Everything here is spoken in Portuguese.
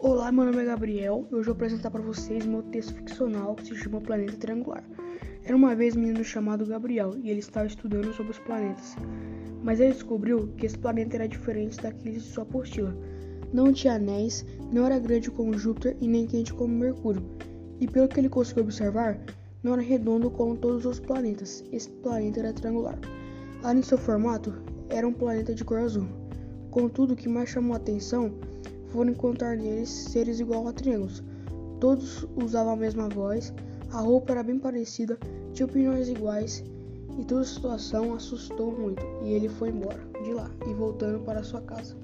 Olá, meu nome é Gabriel e hoje vou apresentar para vocês meu texto ficcional que se chama Planeta Triangular. Era uma vez um menino chamado Gabriel e ele estava estudando sobre os planetas, mas ele descobriu que esse planeta era diferente daqueles de sua apostila. Não tinha anéis, não era grande como Júpiter e nem quente como Mercúrio, e pelo que ele conseguiu observar, não era redondo como todos os planetas. Esse planeta era triangular. Além de seu formato, era um planeta de cor azul. Contudo, o que mais chamou a atenção foram encontrar neles seres igual a triângulos. Todos usavam a mesma voz, a roupa era bem parecida, tinha opiniões iguais e toda a situação assustou muito e ele foi embora de lá e voltando para sua casa.